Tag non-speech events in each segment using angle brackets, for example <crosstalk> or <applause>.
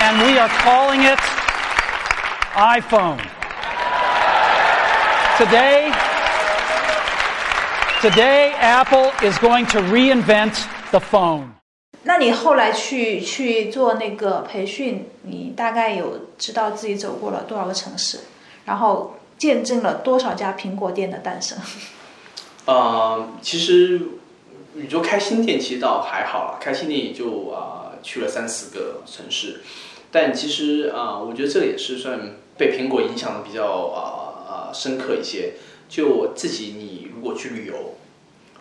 and we are calling it iPhone. Today, today Apple is going to reinvent the phone. 那你后来去去做那个培训，你大概有知道自己走过了多少个城市，然后见证了多少家苹果店的诞生？<laughs> 呃，其实你说开新店其实倒还好啦，开新店也就啊、去了三四个城市，但其实啊、我觉得这也是算被苹果影响的比较啊啊、深刻一些。就我自己，你如果去旅游，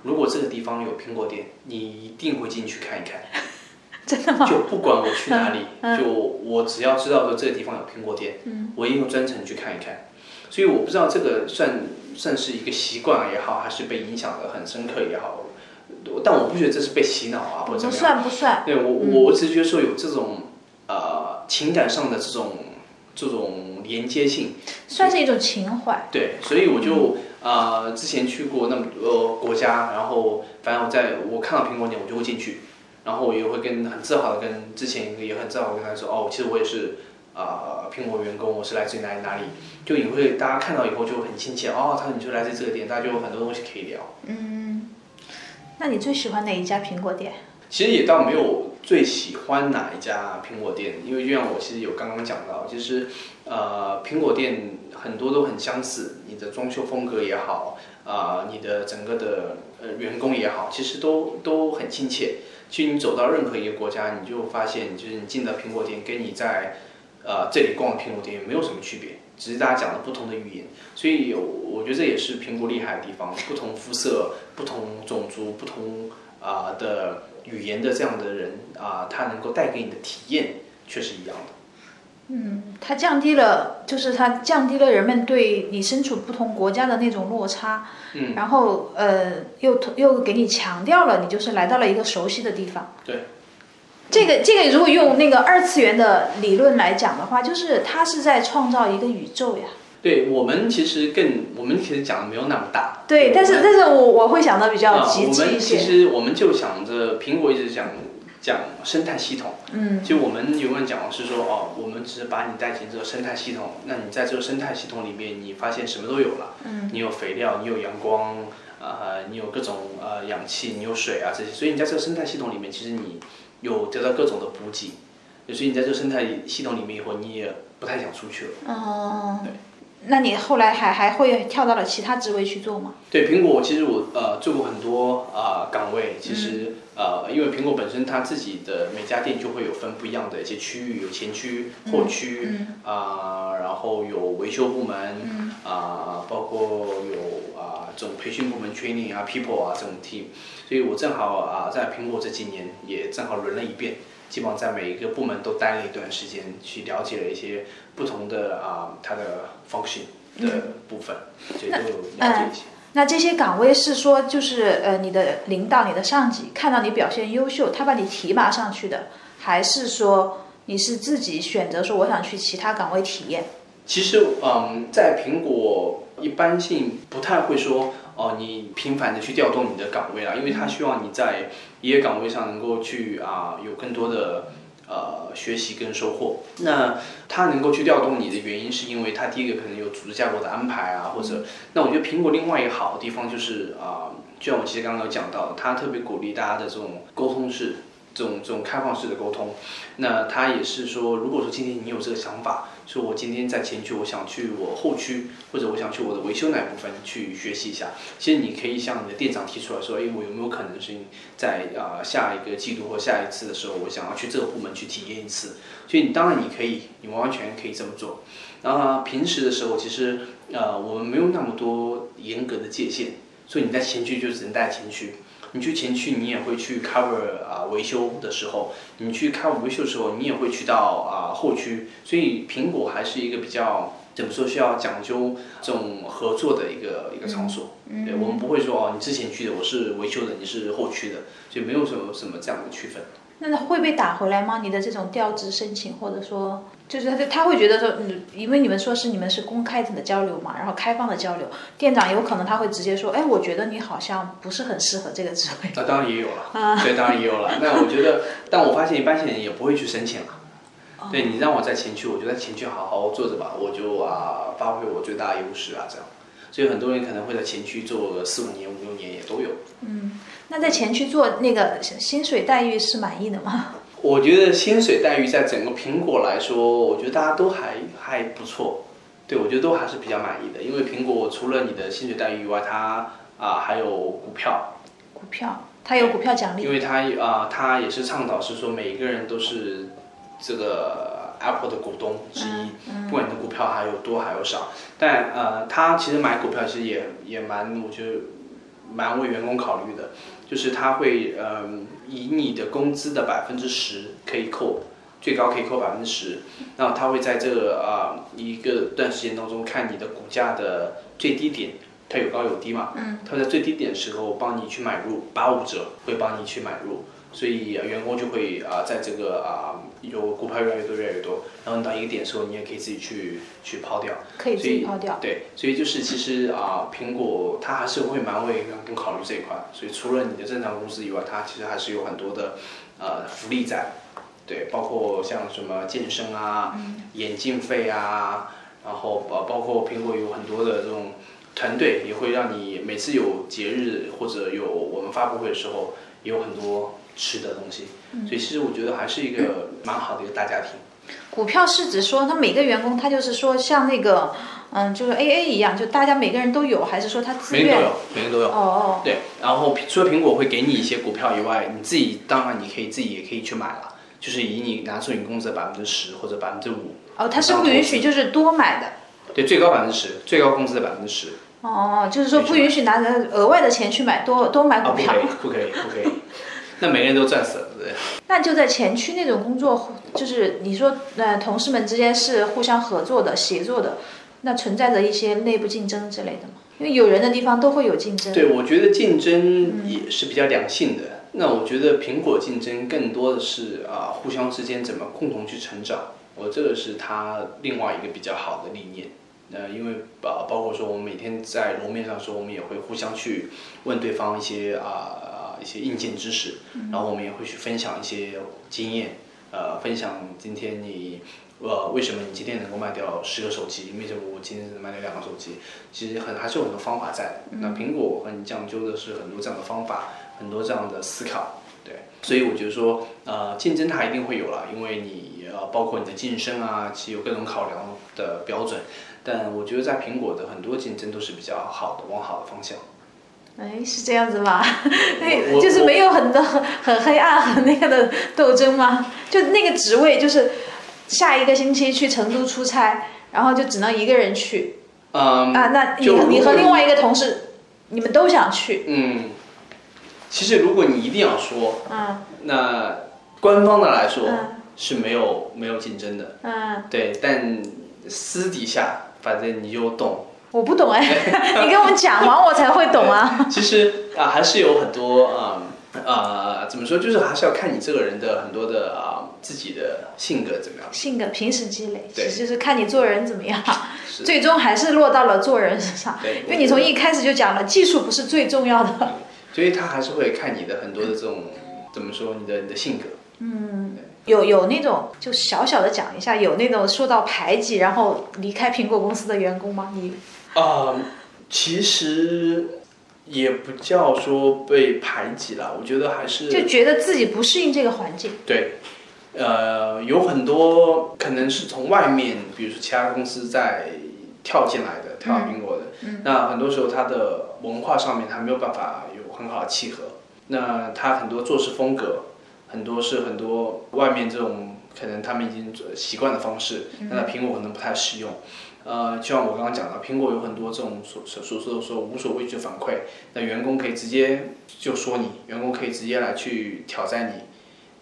如果这个地方有苹果店，你一定会进去看一看。<laughs> 真的吗？就不管我去哪里，<laughs> 嗯就我只要知道说这个地方有苹果店，嗯我一定会专程去看一看。所以我不知道这个算算是一个习惯也好，还是被影响的很深刻也好，但我不觉得这是被洗脑啊或者怎么样。算不算，对我我我只是觉得说有这种呃情感上的这种这种连接性，算是一种情怀。对，所以我就呃之前去过那么多国家，然后反正我在我看到苹果店我就会进去，然后我也会跟很自豪的跟之前也很自豪地跟他说哦，其实我也是啊、苹果员工，我是来自于哪里哪里，就也会大家看到以后就很亲切哦，他你就来自这个店，大家就有很多东西可以聊。嗯，那你最喜欢哪一家苹果店？其实也倒没有最喜欢哪一家苹果店，因为就像我其实有刚刚讲到，其实呃苹果店很多都很相似，你的装修风格也好，啊、你的整个的呃员工也好，其实都都很亲切。其实你走到任何一个国家，你就发现，就是你进的苹果店跟你在呃这里逛苹果店也没有什么区别，只是大家讲的不同的语言。所以有我觉得这也是苹果厉害的地方，不同肤色、不同种族、不同啊、的语言的这样的人啊、他能够带给你的体验却是一样的。嗯，它降低了，就是它降低了人们对你身处不同国家的那种落差，嗯，然后呃，又又给你强调了你就是来到了一个熟悉的地方。对，这个这个如果用那个二次元的理论来讲的话，就是它是在创造一个宇宙呀。对我们其实更，我们其实讲的没有那么大。对，但是但是我我会想的比较我们其。实我们就想着苹果一直讲讲生态系统，嗯。就我们永远讲的是说哦，我们只是把你带进这个生态系统，那你在这个生态系统里面，你发现什么都有了，嗯。你有肥料，你有阳光，呃，你有各种呃氧气，你有水啊这些，所以你在这个生态系统里面，其实你有得到各种的补给，所以你在这个生态系统里面以后，你也不太想出去了。哦。对，那你后来还还会跳到了其他职位去做吗？对苹果，其实我呃做过很多啊、岗位，其实、呃因为苹果本身它自己的每家店就会有分不一样的一些区域，有前区、后区啊、然后有维修部门啊、包括有啊、这种培训部门 training 啊 people 啊这种 team，所以我正好啊、在苹果这几年也正好轮了一遍。基本上在每一个部门都待了一段时间，去了解了一些不同的啊、它的 function 的部分，所以都有了解一些。那这些岗位是说，就是呃，你的领导、你的上级看到你表现优秀，他把你提拔上去的，还是说你是自己选择说我想去其他岗位体验？其实，嗯，在苹果一般性不太会说哦，你频繁的去调动你的岗位啦，因为他希望你在一个岗位上能够去啊、有更多的呃学习跟收获。那他能够去调动你的原因，是因为他第一个可能有组织架构的安排啊，或者那我觉得苹果另外一个好的地方就是啊、就像我其实刚刚有讲到，他特别鼓励大家的这种沟通式。这种这种开放式的沟通，那他也是说，如果说今天你有这个想法，说我今天在前区，我想去我后区，或者我想去我的维修那一部分去学习一下。其实你可以向你的店长提出来说，哎，我有没有可能是在啊、下一个季度或下一次的时候，我想要去这个部门去体验一次。所以你当然你可以，你完完全全可以这么做。然后平时的时候，其实呃我们没有那么多严格的界限，所以你在前区就只能待前区。你去前区，你也会去 cover 啊、维修的时候，你去 cover 维修的时候，你也会去到啊、后区，所以苹果还是一个比较怎么说需要讲究这种合作的一个一个场所。对我们不会说哦，你之前去的我是维修的，你是后区的，就没有什么什么这样的区分。那会被打回来吗？你的这种调职申请，或者说，就是他他会觉得说，嗯，因为你们说是你们是公开的交流嘛，然后开放的交流，店长有可能他会直接说，哎，我觉得你好像不是很适合这个职位。那当然也有了，对，当然也有了。<laughs> 那我觉得，但我发现一般性人也不会去申请了。对你让我在前区，我就在前区好好坐着吧，我就啊发挥我最大的优势啊，这样。所以很多人可能会在前区做个四五年、五六年也都有。嗯那在前区做那个薪水待遇是满意的吗？我觉得薪水待遇在整个苹果来说，我觉得大家都还还不错。对，我觉得都还是比较满意的，因为苹果除了你的薪水待遇以外，它啊还有股票，股票，它有股票奖励。因为它啊它也是倡导是说每一个人都是这个 Apple 的股东之一，不管你的股票还有多还有少，但呃他其实买股票其实也也蛮我觉得蛮为员工考虑的，就是他会呃以你的工资的百分之十可以扣。最高可以扣百分之十，然后他会在这个啊、一个段时间当中看你的股价的最低点，它有高有低嘛，嗯，它在最低点的时候帮你去买入，八五折会帮你去买入，所以、呃员工就会啊、在这个啊、有股票越来越多越来越多，然后你到一个点的时候，你也可以自己去去抛掉，可以自己抛掉。对，所以就是其实啊、苹果它还是会蛮为员工考虑这一块，所以除了你的正常工资以外，它其实还是有很多的呃福利在。对，包括像什么健身啊、眼镜费啊，然后包包括苹果有很多的这种团队，也会让你每次有节日或者有我们发布会的时候，也有很多吃的东西。所以其实我觉得还是一个蛮好的一个大家庭。股票是指说他每个员工他就是说像那个嗯，就是 A A 一样，就大家每个人都有，还是说他自愿？每个人都有，每个人都有。哦哦，对，然后除了苹果会给你一些股票以外，你自己当然你可以自己也可以去买了，就是以你拿出你工资的百分之十或者百分之五。哦，他是不允许就是多买的。对，最高百分之十，最高工资的百分之十。哦，就是说不允许拿着额外的钱去买多多买啊，股票。不可以，不可以，不可以。<laughs> 那每个人都赚死了，对不对？那就在前区那种工作，就是你说呃同事们之间是互相合作的、协作的，那存在着一些内部竞争之类的吗？因为有人的地方都会有竞争。对，我觉得竞争也是比较良性的。那我觉得苹果竞争更多的是啊、互相之间怎么共同去成长，我这个是他另外一个比较好的理念。呃，因为包包括说我们每天在楼面上说，我们也会互相去问对方一些啊、一些硬件知识，然后我们也会去分享一些经验，呃，分享今天你呃为什么你今天能够卖掉十个手机，为什么我今天只能卖掉两个手机，其实很还是有很多方法在的。那苹果很讲究的是很多这样的方法，很多这样的思考。对，所以我觉得说，呃，竞争它一定会有了，因为你呃，包括你的晋升啊，其实有各种考量的标准。但我觉得在苹果的很多竞争都是比较好的，往好的方向。哎，是这样子吗？对，<laughs> 就是没有很多很很黑暗、很那个的斗争吗？就那个职位，就是下一个星期去成都出差，然后就只能一个人去嗯，啊。那你你和另外一个同事，你们都想去，嗯，其实如果你一定要说，嗯那官方的来说嗯是没有没有竞争的，嗯，对，但私底下反正你就懂。我不懂哎，<laughs> 你跟我们讲完 <laughs> 我才会懂啊。其实啊、还是有很多啊啊、怎么说，就是还是要看你这个人的很多的啊、自己的性格怎么样。性格平时积累，其对实就是看你做人怎么样，最终还是落到了做人身上。对，因为你从一开始就讲了，技术不是最重要的。所以他还是会看你的很多的这种怎么说，你的你的性格。有有那种就小小的讲一下，有那种受到排挤然后离开苹果公司的员工吗？你啊、其实也不叫说被排挤了，我觉得还是就觉得自己不适应这个环境，对，呃，有很多可能是从外面，比如说其他公司在跳进来的，跳到苹果的，那很多时候他的文化上面还没有办法有很好的契合，那他很多做事风格，很多是很多外面这种可能他们已经习惯的方式，那在苹果可能不太适用。呃，就像我刚刚讲的，苹果有很多这种所所所说的说无所畏惧的反馈，那员工可以直接就说你，员工可以直接来去挑战你，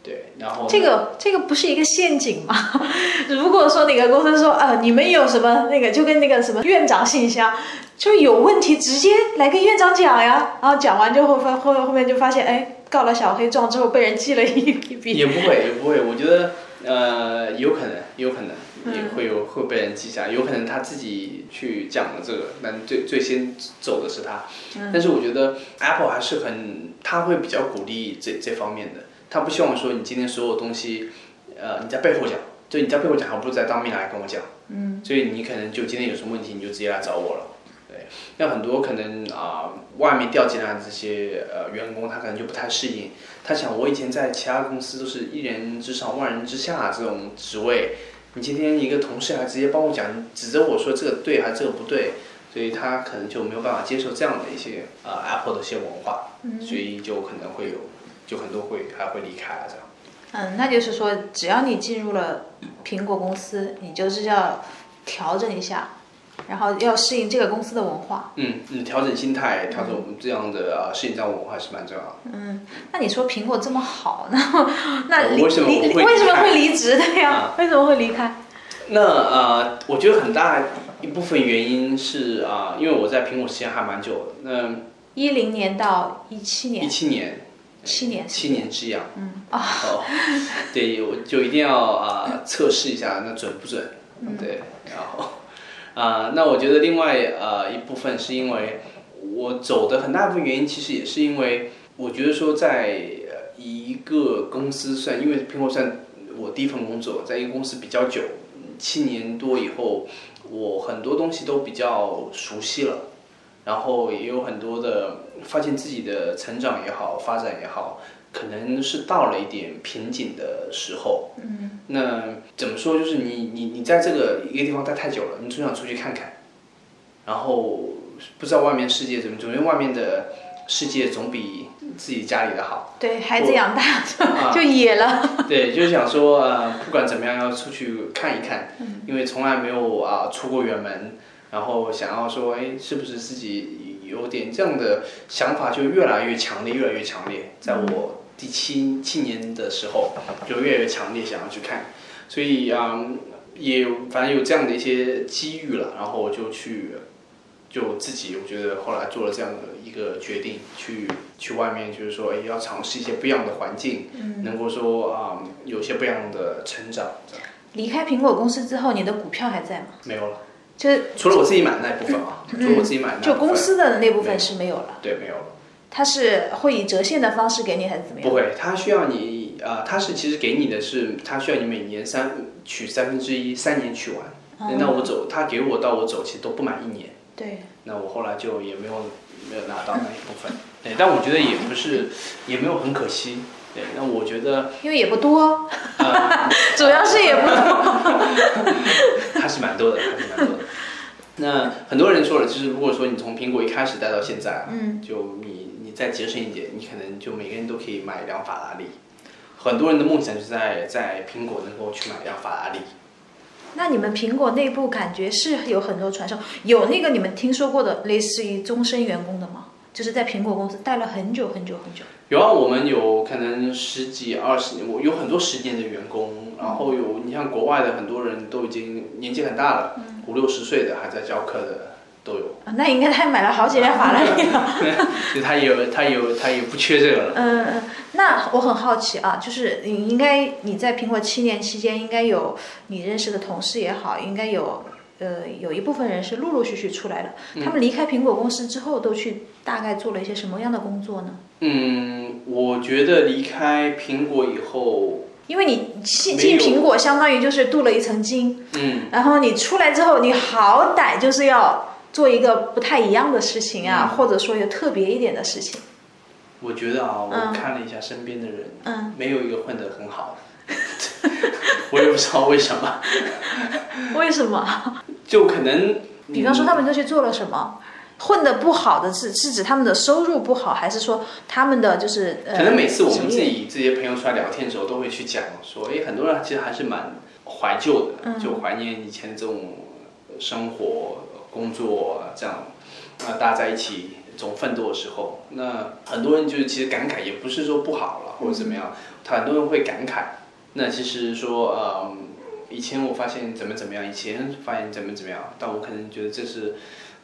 对，然后这个这个不是一个陷阱吗？<laughs> 如果说哪个公司说啊、你们有什么那个，就跟那个什么院长信箱，就有问题直接来跟院长讲呀，然后讲完就后发后后面就发现，哎，告了小黑状之后被人记了一一笔。也不会，也不会。我觉得，呃，有可能，有可能也会有会被人记下，有可能他自己去讲了这个，但最最先走的是他。但是我觉得 Apple 还是很，他会比较鼓励这这方面的，他不希望说你今天所有东西，呃，你在背后讲，就你在背后讲，还不如在当面来跟我讲。嗯，所以你可能就今天有什么问题，你就直接来找我了。对，那很多可能啊、外面调进来的这些呃员工，他可能就不太适应。他想，我以前在其他公司都是一人之上万人之下这种职位，你今天一个同事还直接帮我讲，指着我说这个对还是这个不对，所以他可能就没有办法接受这样的一些呃 Apple 的一些文化，所以就可能会有，就很多会还会离开啊这样。嗯，那就是说，只要你进入了苹果公司，你就是要调整一下，然后要适应这个公司的文化。嗯嗯，调整心态，调整我们这样的啊适应这样的文化是蛮重要的。嗯那你说苹果这么好，那 <laughs> 那离呃为什么离为什么会离职的呀？啊。为什么会离开？那呃，我觉得很大一部分原因是啊、因为我在苹果时间还蛮久的，那一零年到一七年。一年，七年，七年七年之痒，嗯啊，哦，对，我就一定要啊、测试一下那准不准，对，然后啊、那我觉得另外呃一部分是因为我走的很大一部分原因，其实也是因为我觉得说在一个公司算，因为苹果算我第一份工作，在一个公司比较久，七年多以后，我很多东西都比较熟悉了。然后也有很多的发现自己的成长也好，发展也好，可能是到了一点瓶颈的时候。嗯，那怎么说？就是你你你在这个一个地方待太久了，你总想出去看看，然后不知道外面世界怎么，总觉得外面的世界总比自己家里的好。对孩子养大啊就 <laughs> 就野了。对，就是想说，呃，不管怎么样，要出去看一看，因为从来没有啊、出过远门，然后想要说，哎，是不是自己有点这样的想法，就越来越强烈，越来越强烈。在我第七七年的时候，就越来越强烈，想要去看，所以啊、也有反正有这样的一些机遇了，然后我就去。就自己，我觉得后来做了这样的一个决定，去去外面，就是说，哎，要尝试一些不一样的环境，能够说啊、有些不一样的成长，离开苹果公司之后，你的股票还在吗？没有了。就是除了我自己买的那一部分啊，除了我自己买的那部分就公司的那部分是没有了，对没有了，它是会以折现的方式给你，还是怎么样？不会，它需要你啊、它是其实给你的是，它需要你每年三取三分之一，三年取完。那我走，他给我到我走，其实都不满一年。对，那我后来就也没有没有拿到那一部分，对，但我觉得也不是，也没有很可惜，对，那我觉得因为也不多，呃主要是也不多。<laughs> 还是蛮多的，还是蛮多的。那很多人说了，就是如果说你从苹果一开始带到现在啊，嗯就你你再节省一点，你可能就每个人都可以买一辆法拉利。很多人的梦想就是在在苹果能够去买一辆法拉利。那你们苹果内部感觉是有很多传授，有那个你们听说过的类似于终身员工的吗？就是在苹果公司待了很久很久很久。有啊，我们有可能十几二十年，我有很多十年的员工，然后有你像国外的很多人都已经年纪很大了，五六十岁的还在教课的都有，啊那应该他买了好几辆法拉利了。<laughs> 就他也有他也有他也不缺这个了。嗯嗯，那我很好奇啊，就是你应该你在苹果七年期间，应该有你认识的同事也好，应该有呃有一部分人是陆陆续续出来的。他们离开苹果公司之后，都去大概做了一些什么样的工作呢？嗯，我觉得离开苹果以后，因为你进进苹果，相当于就是镀了一层金，嗯，然后你出来之后，你好歹就是要做一个不太一样的事情啊，或者说有特别一点的事情。我觉得啊，嗯我看了一下身边的人，嗯，没有一个混得很好的，<laughs> 我也不知道为什么，<laughs> 为什么？就可能，比方说他们都去做了什么？混得不好的是是指他们的收入不好，还是说他们的就是呃？可能每次我们自己这些朋友出来聊天的时候，都会去讲说，哎，很多人其实还是蛮怀旧的，嗯就怀念以前这种生活、工作这样，那，大家在一起总奋斗的时候，那很多人就是其实感慨，也不是说不好了或者怎么样，他很多人会感慨。那其实说，呃，以前我发现怎么怎么样，以前发现怎么怎么样，但我可能觉得这是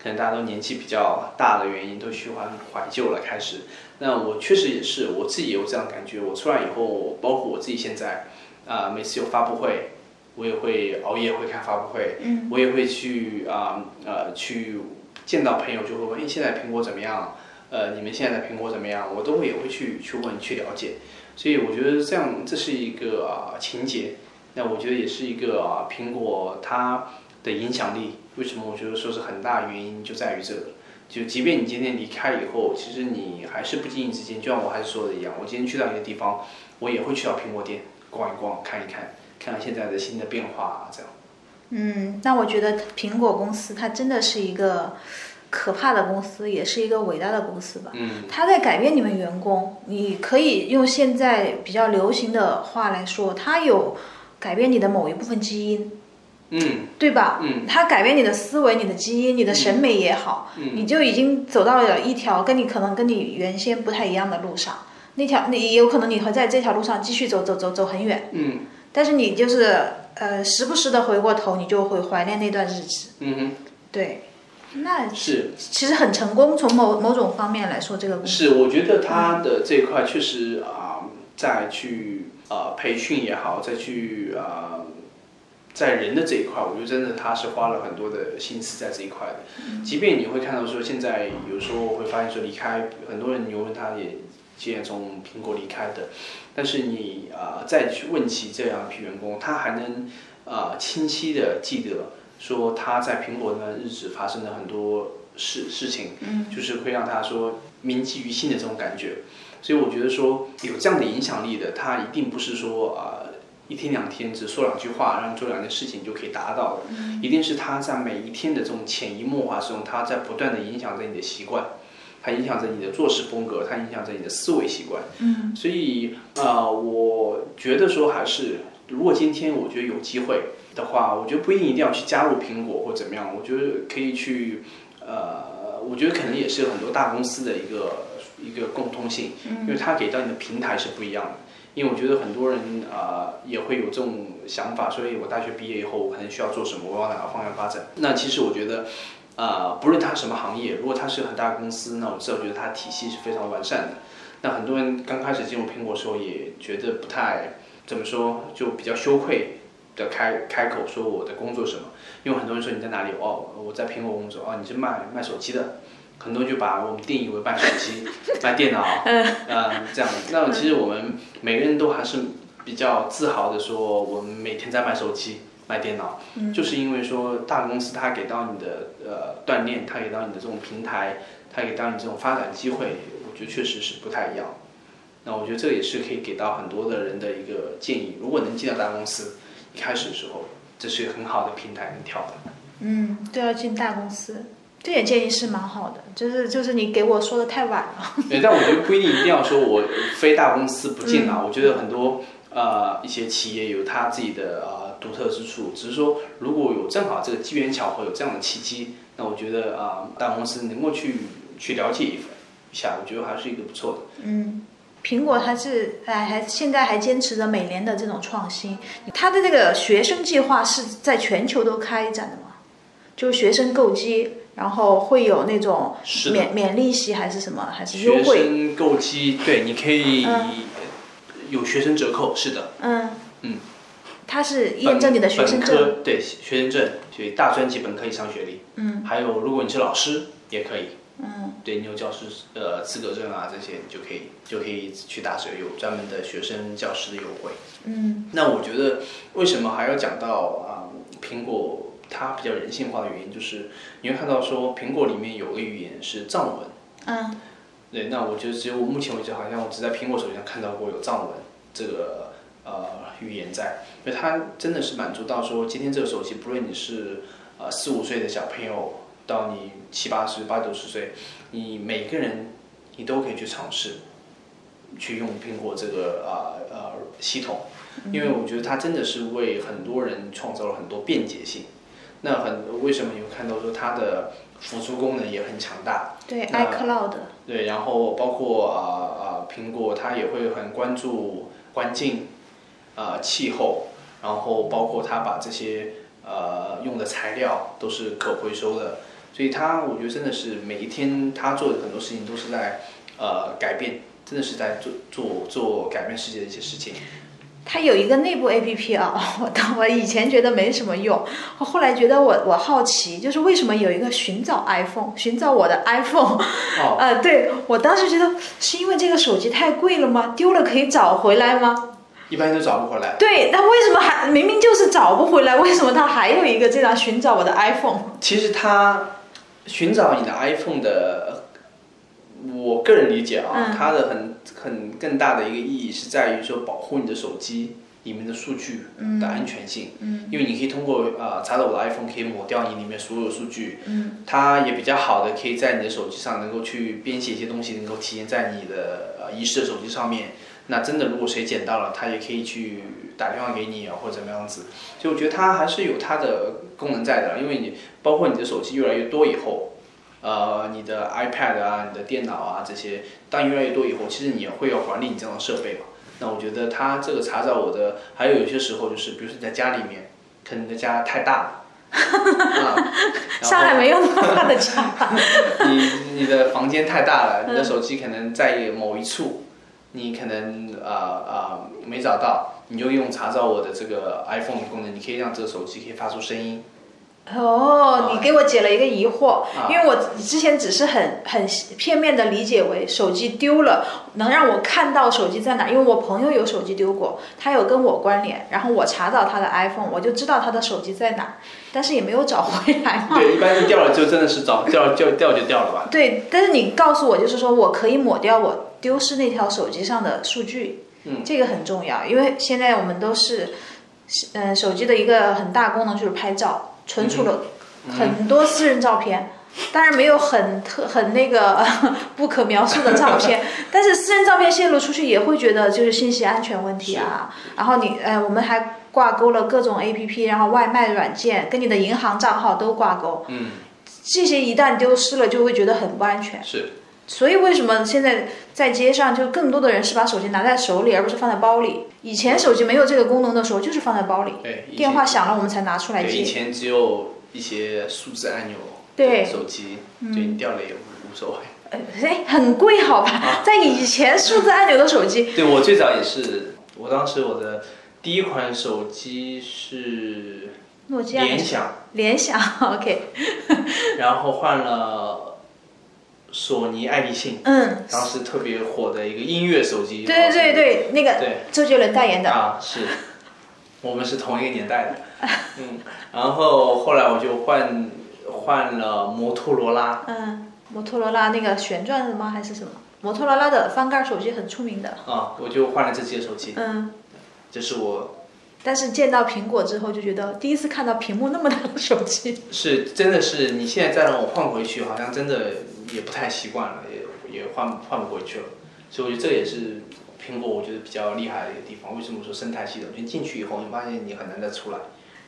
可能大家都年纪比较大的原因，都喜欢怀旧了开始。那我确实也是，我自己也有这样感觉。我出来以后，包括我自己现在，啊、每次有发布会，我也会熬夜会看发布会，嗯我也会去啊呃去见到朋友就会问，哎，现在苹果怎么样？呃，你们现在的苹果怎么样？我都会也会去去问去了解。所以我觉得这样这是一个啊、情节，那我觉得也是一个啊，苹果它的影响力，为什么我觉得说是很大原因就在于这个。就即便你今天离开以后，其实你还是不经意之间，就像我还是说的一样，我今天去到一个地方，我也会去到苹果店逛一逛，看一看，看看现在的新的变化啊，这样。嗯，那我觉得苹果公司它真的是一个可怕的公司，也是一个伟大的公司吧。嗯，它在改变你们员工，你可以用现在比较流行的话来说，它有改变你的某一部分基因。嗯对吧？嗯，它改变你的思维、你的基因、你的审美也好，嗯你就已经走到了一条跟你可能跟你原先不太一样的路上。那条，你也有可能你会在这条路上继续走走走走很远，嗯但是你就是呃时不时的回过头，你就会怀念那段日子。嗯哼对，那，是其实很成功。从某某种方面来说，这个是，我觉得他的这一块确实啊、再去呃培训也好，再去啊、在人的这一块，我觉得真的他是花了很多的心思在这一块的。即便你会看到说，现在有时候会发现说离开很多人，你问他也既然从苹果离开的，但是你啊、再去问起这样一批员工，他还能啊、清晰的记得说他在苹果那日子发生的很多事事情，嗯，就是会让他说铭记于心的这种感觉。所以我觉得说有这样的影响力的，他一定不是说啊、一天两天只说两句话，让你做两件事情就可以达到的，一定是他在每一天的这种潜移默化之中，他在不断的影响着你的习惯，它影响着你的做事风格，它影响着你的思维习惯。嗯，所以呃，我觉得说还是，如果今天我觉得有机会的话，我觉得不一定一定要去加入苹果或怎么样，我觉得可以去呃，我觉得可能也是很多大公司的一个一个共通性，因为它给到你的平台是不一样的。因为我觉得很多人啊、也会有这种想法，所以我大学毕业以后，我可能需要做什么，我往哪个方向发展。那其实我觉得，啊、不论它什么行业，如果它是很大的公司，那我至少觉得它体系是非常完善的。那很多人刚开始进入苹果的时候，也觉得不太怎么说，就比较羞愧的开开口说我的工作什么，因为很多人说你在哪里哦，我在苹果工作哦，你是卖卖手机的。很多人就把我们定义为卖手机、<laughs> 卖电脑，嗯、这样。那其实我们每个人都还是比较自豪的说，我们每天在卖手机、卖电脑，就是因为说大公司它给到你的呃锻炼，它给到你的这种平台，它给到你这种发展机会，我觉得确实是不太一样。那我觉得这也是可以给到很多的人的一个建议。如果能进到大公司，一开始的时候，这是一个很好的平台能跳的。嗯，都要进大公司，这点建议是蛮好的。就是就是你给我说的太晚了。对，但我觉得不一定一定要说我非大公司不进啊。我觉得很多呃一些企业有他自己的呃独特之处，只是说如果有正好这个机缘巧合有这样的契机，那我觉得啊、大公司能够去去了解一一下，我觉得还是一个不错的。嗯，苹果它是哎还现在还坚持着每年的这种创新。它的这个学生计划是在全球都开展的吗？就是学生购机，然后会有那种免免利息还是什么，还是优学惠？生购机，对，你可以嗯有学生折扣，是的。嗯嗯，它是验证你的学生证。对学生证，所以大专及本科以上学历。嗯，还有如果你是老师也可以。嗯，对你有教师呃资格证啊这些，你就可以就可以去打折，有专门的学生教师的优惠。嗯那我觉得为什么还要讲到啊、苹果它比较人性化的原因，就是你会看到说苹果里面有个语言是藏文。嗯对，那我觉得只有目前为止，好像我只在苹果手机上看到过有藏文这个呃语言在，因为它真的是满足到说，今天这个手机，不论你是呃四五岁的小朋友，到你七八十、八九十岁，你每个人你都可以去尝试，去用苹果这个啊呃系统，因为我觉得它真的是为很多人创造了很多便捷性。那很为什么你会看到说它的辅助功能也很强大？对，iCloud。对，然后包括啊啊、苹果它也会很关注环境，啊、气候，然后包括他把这些呃用的材料都是可回收的，所以他我觉得真的是每一天他做的很多事情都是在呃改变，真的是在做做做改变世界的一些事情。它有一个内部 APP 啊，<laughs> 我当我以前觉得没什么用，我后来觉得我我好奇，就是为什么有一个寻找 iPhone，寻找我的 iPhone，哦，<laughs> 呃，对我当时觉得是因为这个手机太贵了吗？丢了可以找回来吗？一般都找不回来。对，那为什么还明明就是找不回来？为什么他还有一个这样寻找我的 iPhone？其实它寻找你的 iPhone 的，我个人理解啊，嗯它的很很更大的一个意义是在于说保护你的手机里面的数据的安全性。嗯因为你可以通过呃查找我的 iPhone 可以抹掉你里面所有数据。嗯它也比较好的可以在你的手机上能够去编写一些东西，能够体现在你的呃遗失的手机上面。那真的如果谁捡到了，他也可以去打电话给你啊，或者怎么样子。所以我觉得它还是有它的功能在的，因为你包括你的手机越来越多以后，呃，你的 iPad 啊、你的电脑啊这些，当越来越多以后，其实你也会要管理你这样的设备嘛。那我觉得它这个查找我的，还有有些时候就是，比如说你在家里面，可能你的家太大了，<laughs> 啊，然后上海没有那么大的家。<laughs> 你你的房间太大了，你的手机可能在某一处，你可能呃呃没找到，你就用查找我的这个 iPhone 的功能，你可以让这个手机可以发出声音。哦，你给我解了一个疑惑，啊因为我之前只是很很片面的理解为手机丢了能让我看到手机在哪，因为我朋友有手机丢过，他有跟我关联，然后我查找他的 iPhone，我就知道他的手机在哪，但是也没有找回来嘛。对，一般是掉了就真的是找掉掉掉就掉了吧。对，但是你告诉我，就是说我可以抹掉我丢失那条手机上的数据，嗯，这个很重要，因为现在我们都是，嗯、手机的一个很大功能就是拍照，存储了很多私人照片。当然没有很特很那个 <laughs> 不可描述的照片，<laughs> 但是私人照片泄露出去也会觉得就是信息安全问题啊。然后你呃，我们还挂钩了各种 A P P，然后外卖软件跟你的银行账号都挂钩，嗯，这些一旦丢失了，就会觉得很不安全。是所以为什么现在在街上就更多的人是把手机拿在手里，而不是放在包里？以前手机没有这个功能的时候，就是放在包里，对，电话响了我们才拿出来对以。前只有一些数字按钮，对手机对你掉了也无所谓。呃哎，很贵好吧？在以前数字按钮的手机，对我最早也是，我当时我的第一款手机是诺基亚、联想，联想，OK，<laughs> 然后换了索尼爱立信，嗯，当时特别火的一个音乐手机。对对对，那个对。周杰伦代言的，啊，是，我们是同一个年代的，<laughs> 嗯，然后后来我就换换了摩托罗拉，嗯，摩托罗拉那个旋转的吗？还是什么？摩托罗拉的翻盖手机很出名的，啊，我就换了这些手机，嗯。这是我但是见到苹果之后，就觉得第一次看到屏幕那么大的手机，是真的是你现在再让我换回去，好像真的也不太习惯了，也也换换不回去了。所以我觉得这也是苹果我觉得比较厉害的一个地方。为什么说生态系统？就进去以后，你发现你很难再出来。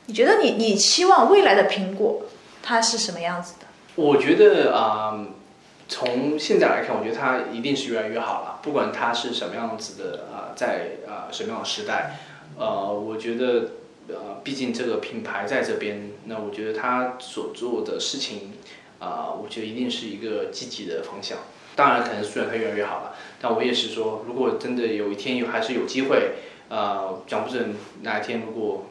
你觉得你你期望未来的苹果它是什么样子的？我觉得啊、从现在来看，我觉得它一定是越来越好了。不管它是什么样子的啊、在啊、什么样的时代，呃，我觉得呃，毕竟这个品牌在这边，那我觉得它所做的事情啊、我觉得一定是一个积极的方向。当然，可能虽然它越来越好了，但我也是说，如果真的有一天有还是有机会，呃，讲不准哪一天如果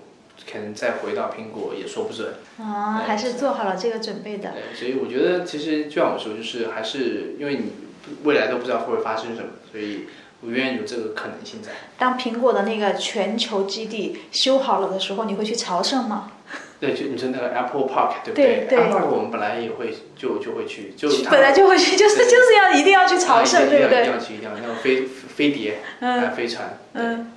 可能再回到苹果也说不准。啊，还是做好了这个准备的。对，所以我觉得其实就像我说，就是还是因为你未来都不知道会发生什么，所以我愿意有这个可能性在。当苹果的那个全球基地修好了的时候，你会去朝圣吗？对，就你说那个 Apple Park 对不对对？Apple Park 我们本来也会就就会去，就它本来就会去，就是就是要一定要去朝圣，啊一定对不对？要一定要去，一定要飞飞碟，嗯。飞船。嗯。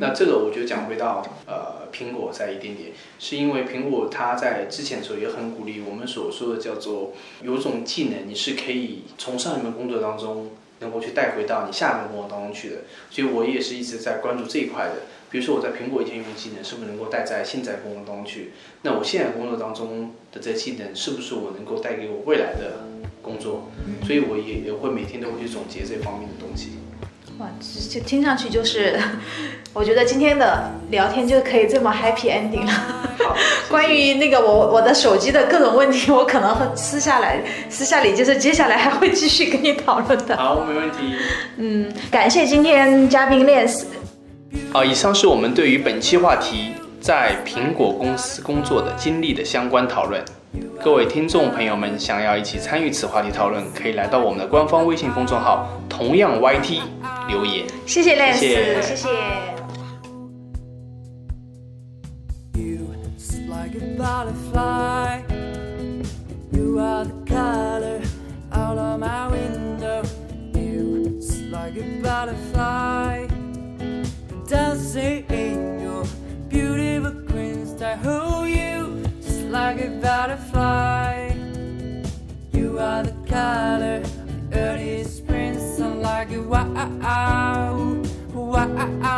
那这个我觉得讲回到呃苹果在一点点，是因为苹果它在之前的时候也很鼓励我们所说的叫做有一种技能，你是可以从上一份工作当中能够去带回到你下一份工作当中去的，所以我也是一直在关注这一块的。比如说我在苹果以前用的技能，是不是能够带在现在工作当中去？那我现在工作当中的这些技能，是不是我能够带给我未来的工作？所以我也也会每天都会去总结这方面的东西。哇，这听上去就是，<laughs> 我觉得今天的聊天就可以这么 happy ending 了。关于那个我我的手机的各种问题，我可能会私下来私下里就是接下来还会继续跟你讨论的。好，没问题。嗯，感谢今天嘉宾 Lens。啊，以上是我们对于本期话题在苹果公司工作的经历的相关讨论。各位听众朋友们，想要一起参与此话题讨论，可以来到我们的官方微信公众号“同样 YT” 留言。谢谢谢谢谢 butterfly. You are the color out of my window. You just like a butterfly. Dancing in your beautiful green sky. Oh, you just like a butterfly. You are the color of the early spring sun, like a wow, wow.